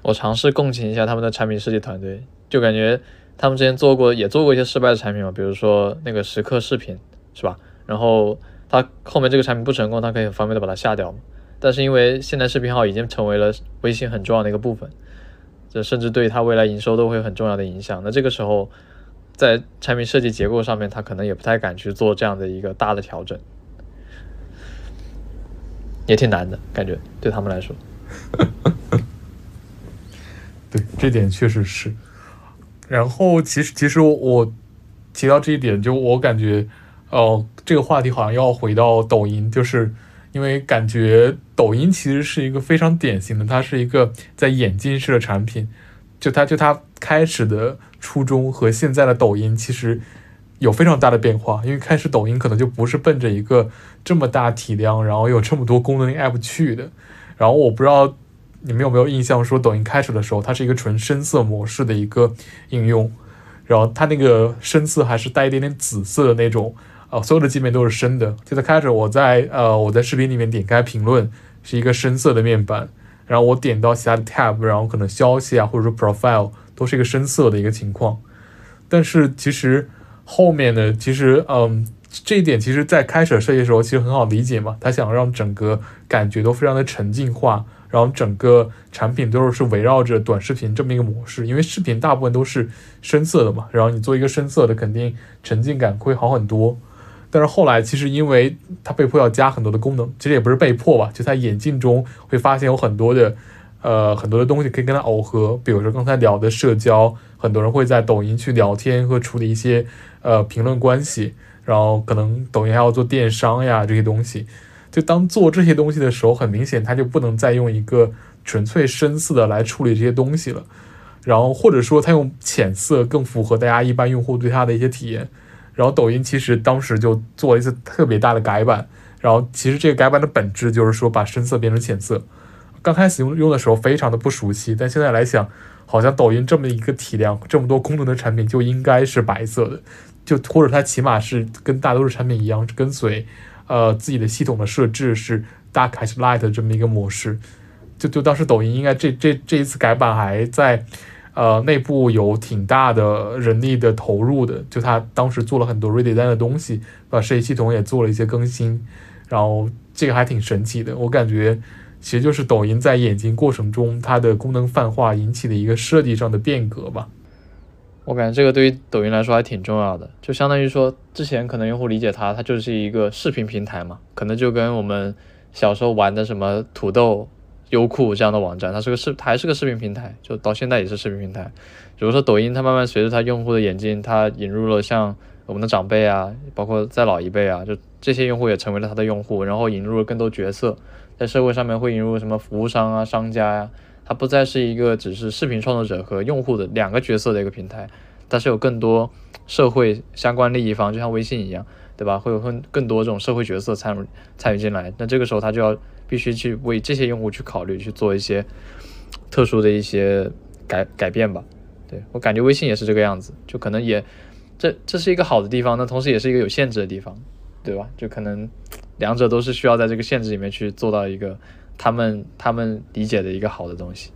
我尝试共情一下他们的产品设计团队，就感觉他们之前做过，也做过一些失败的产品嘛，比如说那个时刻视频，是吧？然后他后面这个产品不成功，他可以很方便的把它下掉。但是因为现在视频号已经成为了微信很重要的一个部分，这甚至对他未来营收都会有很重要的影响。那这个时候，在产品设计结构上面，他可能也不太敢去做这样的一个大的调整，也挺难的感觉对他们来说。对，这点确实是。然后，其实，其实我提到这一点，就我感觉，哦，这个话题好像要回到抖音，就是因为感觉抖音其实是一个非常典型的，它是一个在演进式的产品。就它，就它开始的初衷和现在的抖音其实有非常大的变化。因为开始抖音可能就不是奔着一个这么大体量，然后有这么多功能 app 去的。然后我不知道。你们有没有印象？说抖音开始的时候，它是一个纯深色模式的一个应用，然后它那个深色还是带一点点紫色的那种，呃，所有的界面都是深的。就在开始，我在呃我在视频里面点开评论，是一个深色的面板，然后我点到其他的 tab，然后可能消息啊或者说 profile 都是一个深色的一个情况。但是其实后面呢，其实嗯，这一点其实在开始设计的时候其实很好理解嘛，他想让整个感觉都非常的沉浸化。然后整个产品都是围绕着短视频这么一个模式，因为视频大部分都是深色的嘛，然后你做一个深色的，肯定沉浸感会好很多。但是后来其实因为它被迫要加很多的功能，其实也不是被迫吧，就在眼镜中会发现有很多的呃很多的东西可以跟它耦合，比如说刚才聊的社交，很多人会在抖音去聊天和处理一些呃评论关系，然后可能抖音还要做电商呀这些东西。就当做这些东西的时候，很明显，它就不能再用一个纯粹深色的来处理这些东西了。然后或者说，它用浅色更符合大家一般用户对它的一些体验。然后抖音其实当时就做了一次特别大的改版。然后其实这个改版的本质就是说把深色变成浅色。刚开始用用的时候非常的不熟悉，但现在来想，好像抖音这么一个体量、这么多功能的产品就应该是白色的，就或者它起码是跟大多数产品一样，是跟随。呃，自己的系统的设置是 Dark 还是 Light 这么一个模式，就就当时抖音应该这这这一次改版还在呃内部有挺大的人力的投入的，就他当时做了很多 redesign 的东西，把设计系统也做了一些更新，然后这个还挺神奇的，我感觉其实就是抖音在演进过程中它的功能泛化引起的一个设计上的变革吧。我感觉这个对于抖音来说还挺重要的，就相当于说，之前可能用户理解它，它就是一个视频平台嘛，可能就跟我们小时候玩的什么土豆、优酷这样的网站，它是个视，还是个视频平台，就到现在也是视频平台。比如说抖音，它慢慢随着它用户的演进，它引入了像我们的长辈啊，包括再老一辈啊，就这些用户也成为了它的用户，然后引入了更多角色，在社会上面会引入什么服务商啊、商家呀。它不再是一个只是视频创作者和用户的两个角色的一个平台，它是有更多社会相关利益方，就像微信一样，对吧？会有更更多这种社会角色参与参与进来，那这个时候它就要必须去为这些用户去考虑，去做一些特殊的一些改改变吧。对我感觉微信也是这个样子，就可能也这这是一个好的地方，那同时也是一个有限制的地方，对吧？就可能两者都是需要在这个限制里面去做到一个。他们他们理解的一个好的东西，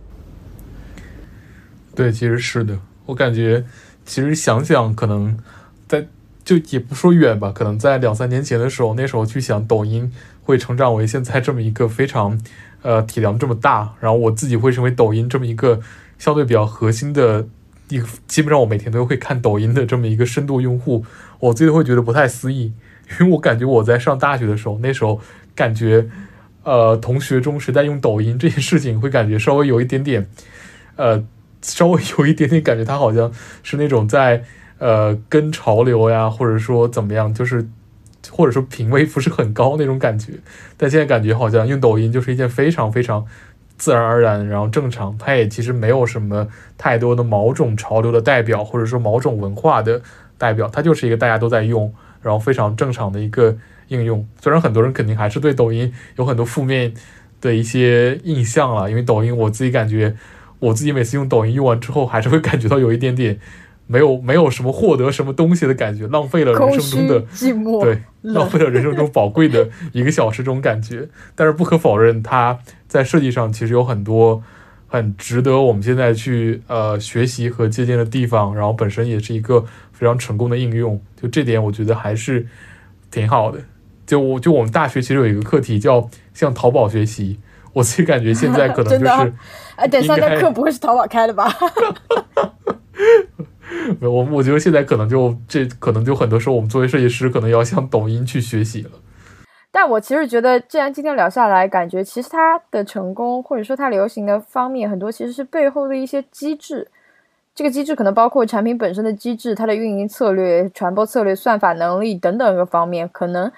对，其实是的。我感觉，其实想想，可能在就也不说远吧，可能在两三年前的时候，那时候去想抖音会成长为现在这么一个非常呃体量这么大，然后我自己会成为抖音这么一个相对比较核心的一个，基本上我每天都会看抖音的这么一个深度用户，我自己会觉得不太思议，因为我感觉我在上大学的时候，那时候感觉呃同学中谁在用抖音这件事情，会感觉稍微有一点点呃稍微有一点点感觉，他好像是那种在。呃，跟潮流呀，或者说怎么样，就是或者说品味不是很高那种感觉。但现在感觉好像用抖音就是一件非常非常自然而然，然后正常。它也其实没有什么太多的某种潮流的代表，或者说某种文化的代表，它就是一个大家都在用，然后非常正常的一个应用。虽然很多人肯定还是对抖音有很多负面的一些印象了，因为抖音我自己感觉，我自己每次用抖音用完之后，还是会感觉到有一点点。没有没有什么获得什么东西的感觉，浪费了人生中的寂寞，对，浪费了人生中宝贵的一个小时这种感觉。但是不可否认，它在设计上其实有很多很值得我们现在去呃学习和借鉴的地方。然后本身也是一个非常成功的应用，就这点我觉得还是挺好的。就我就我们大学其实有一个课题叫向淘宝学习，我自己感觉现在可能就是哎，等下那课不会是淘宝开的吧？我我觉得现在可能就这可能就很多时候我们作为设计师可能要向抖音去学习了。但我其实觉得，既然今天聊下来，感觉其实它的成功或者说它流行的方面很多其实是背后的一些机制。这个机制可能包括产品本身的机制、它的运营策略、传播策略、算法能力等等各方面，可能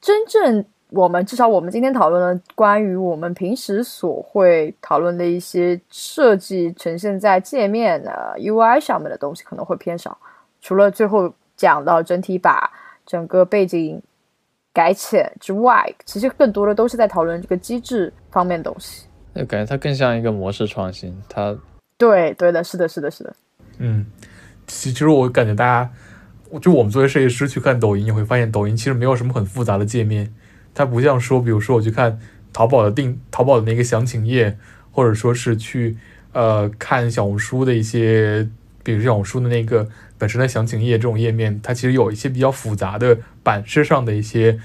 真正。我们至少我们今天讨论了关于我们平时所会讨论的一些设计呈现在界面的 UI 上面的东西可能会偏少，除了最后讲到整体把整个背景改浅之外，其实更多的都是在讨论这个机制方面的东西。那感觉它更像一个模式创新，它对对的，是的，是的，是的。嗯，其实我感觉大家，就我们作为设计师去看抖音，你会发现抖音其实没有什么很复杂的界面。它不像说，比如说我去看淘宝的订淘宝的那个详情页，或者说是去呃看小红书的一些，比如小红书的那个本身的详情页这种页面，它其实有一些比较复杂的版式上的一些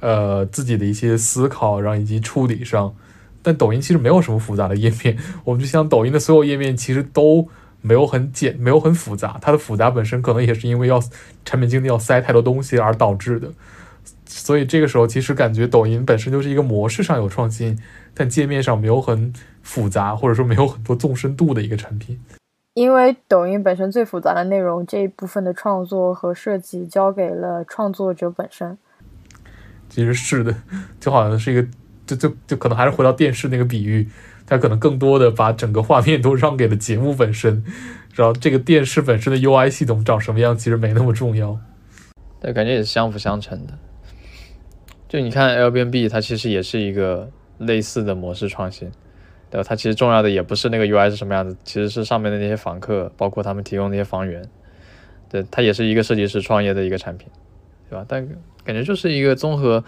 呃自己的一些思考，然后以及处理上。但抖音其实没有什么复杂的页面，我们就像抖音的所有页面其实都没有很简，没有很复杂，它的复杂本身可能也是因为要产品经理要塞太多东西而导致的。所以这个时候，其实感觉抖音本身就是一个模式上有创新，但界面上没有很复杂，或者说没有很多纵深度的一个产品。因为抖音本身最复杂的内容这一部分的创作和设计交给了创作者本身。其实是的，就好像是一个，就就就可能还是回到电视那个比喻，它可能更多的把整个画面都让给了节目本身，然后这个电视本身的 UI 系统长什么样其实没那么重要。对，感觉也是相辅相成的。就你看 L B N B，它其实也是一个类似的模式创新，对吧？它其实重要的也不是那个 U I 是什么样子，其实是上面的那些访客，包括他们提供那些房源，对，它也是一个设计师创业的一个产品，对吧？但感觉就是一个综合，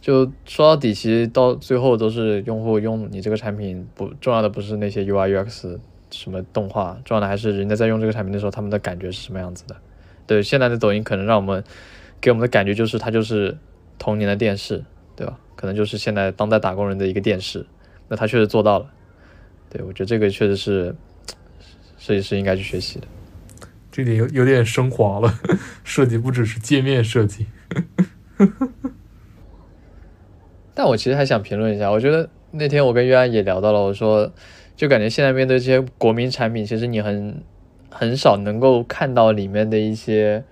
就说到底，其实到最后都是用户用你这个产品，不重要的不是那些 U I U X 什么动画，重要的还是人家在用这个产品的时候，他们的感觉是什么样子的。对，现在的抖音可能让我们给我们的感觉就是它就是。童年的电视，对吧？可能就是现在当代打工人的一个电视，那他确实做到了。对我觉得这个确实是设计师应该去学习的。这点有有点升华了，设计不只是界面设计。但我其实还想评论一下，我觉得那天我跟约安也聊到了，我说就感觉现在面对这些国民产品，其实你很很少能够看到里面的一些。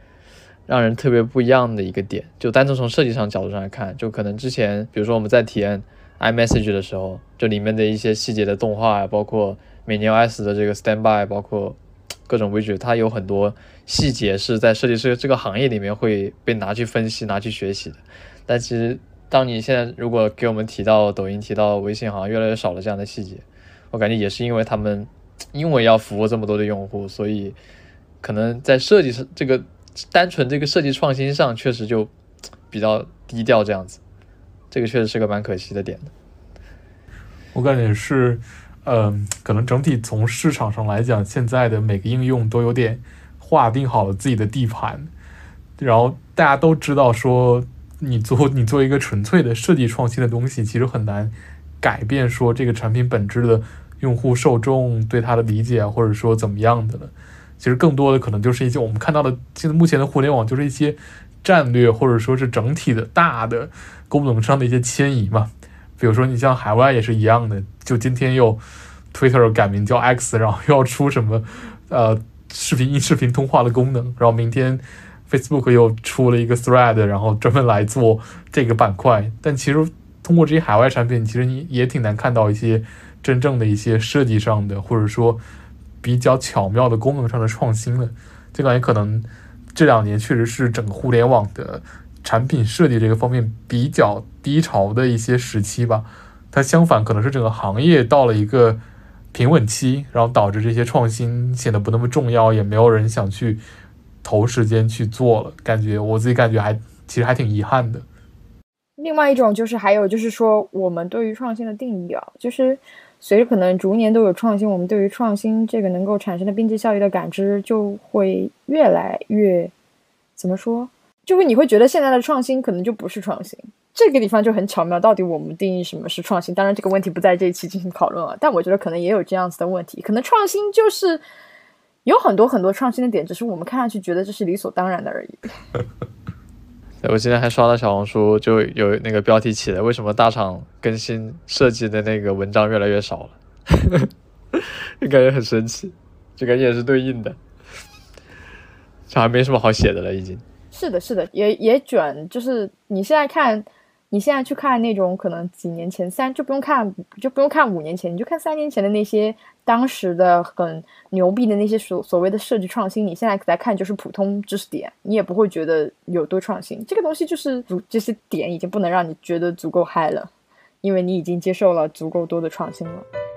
让人特别不一样的一个点，就单纯从设计上角度上来看，就可能之前，比如说我们在体验 iMessage 的时候，就里面的一些细节的动画，包括美年 OS 的这个 Standby，包括各种 widget，它有很多细节是在设计师这个行业里面会被拿去分析、拿去学习的。但其实，当你现在如果给我们提到抖音、提到微信，好像越来越少了这样的细节，我感觉也是因为他们因为要服务这么多的用户，所以可能在设计上这个。单纯这个设计创新上确实就比较低调，这样子，这个确实是个蛮可惜的点的。我感觉是，嗯，可能整体从市场上来讲，现在的每个应用都有点划定好了自己的地盘，然后大家都知道说，你做你做一个纯粹的设计创新的东西，其实很难改变说这个产品本质的用户受众对它的理解，或者说怎么样的了。其实更多的可能就是一些我们看到的，现在目前的互联网就是一些战略或者说是整体的大的功能上的一些迁移嘛。比如说你像海外也是一样的，就今天又 Twitter 改名叫 X，然后又要出什么呃视频音视频通话的功能，然后明天 Facebook 又出了一个 Thread，然后专门来做这个板块。但其实通过这些海外产品，其实你也挺难看到一些真正的一些设计上的，或者说。比较巧妙的功能上的创新了，就感觉可能这两年确实是整个互联网的产品设计这个方面比较低潮的一些时期吧。它相反可能是整个行业到了一个平稳期，然后导致这些创新显得不那么重要，也没有人想去投时间去做了。感觉我自己感觉还其实还挺遗憾的。另外一种就是还有就是说我们对于创新的定义啊，就是。随着可能逐年都有创新，我们对于创新这个能够产生的边际效益的感知就会越来越，怎么说？就会你会觉得现在的创新可能就不是创新。这个地方就很巧妙，到底我们定义什么是创新？当然这个问题不在这一期进行讨论了，但我觉得可能也有这样子的问题。可能创新就是有很多很多创新的点，只是我们看上去觉得这是理所当然的而已。我今天还刷到小红书，就有那个标题起的，为什么大厂更新设计的那个文章越来越少了？就感觉很神奇，就感觉也是对应的，这还没什么好写的了，已经。是的，是的，也也卷，就是你现在看。你现在去看那种可能几年前三就不用看就不用看五年前，你就看三年前的那些当时的很牛逼的那些所所谓的设计创新，你现在来看就是普通知识点，你也不会觉得有多创新。这个东西就是这些点已经不能让你觉得足够嗨了，因为你已经接受了足够多的创新了。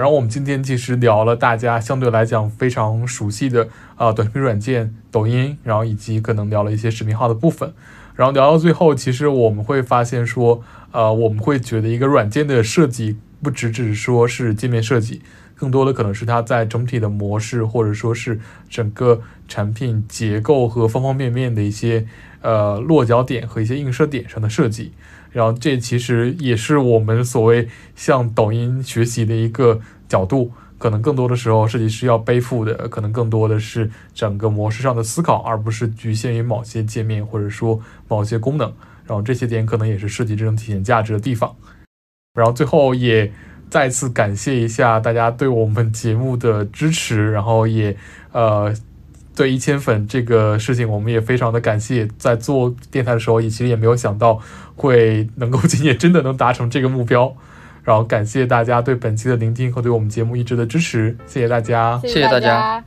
然后我们今天其实聊了大家相对来讲非常熟悉的啊短视频软件抖音，然后以及可能聊了一些视频号的部分。然后聊到最后，其实我们会发现说，呃，我们会觉得一个软件的设计不只只是说是界面设计，更多的可能是它在整体的模式或者说是整个产品结构和方方面面的一些呃落脚点和一些映射点上的设计。然后这其实也是我们所谓向抖音学习的一个角度，可能更多的时候设计师要背负的，可能更多的是整个模式上的思考，而不是局限于某些界面或者说某些功能。然后这些点可能也是设计真正体现价值的地方。然后最后也再次感谢一下大家对我们节目的支持，然后也呃。对一千粉这个事情，我们也非常的感谢。在做电台的时候，也其实也没有想到会能够 今年真的能达成这个目标。然后感谢大家对本期的聆听和对我们节目一直的支持，谢谢大家，谢谢大家。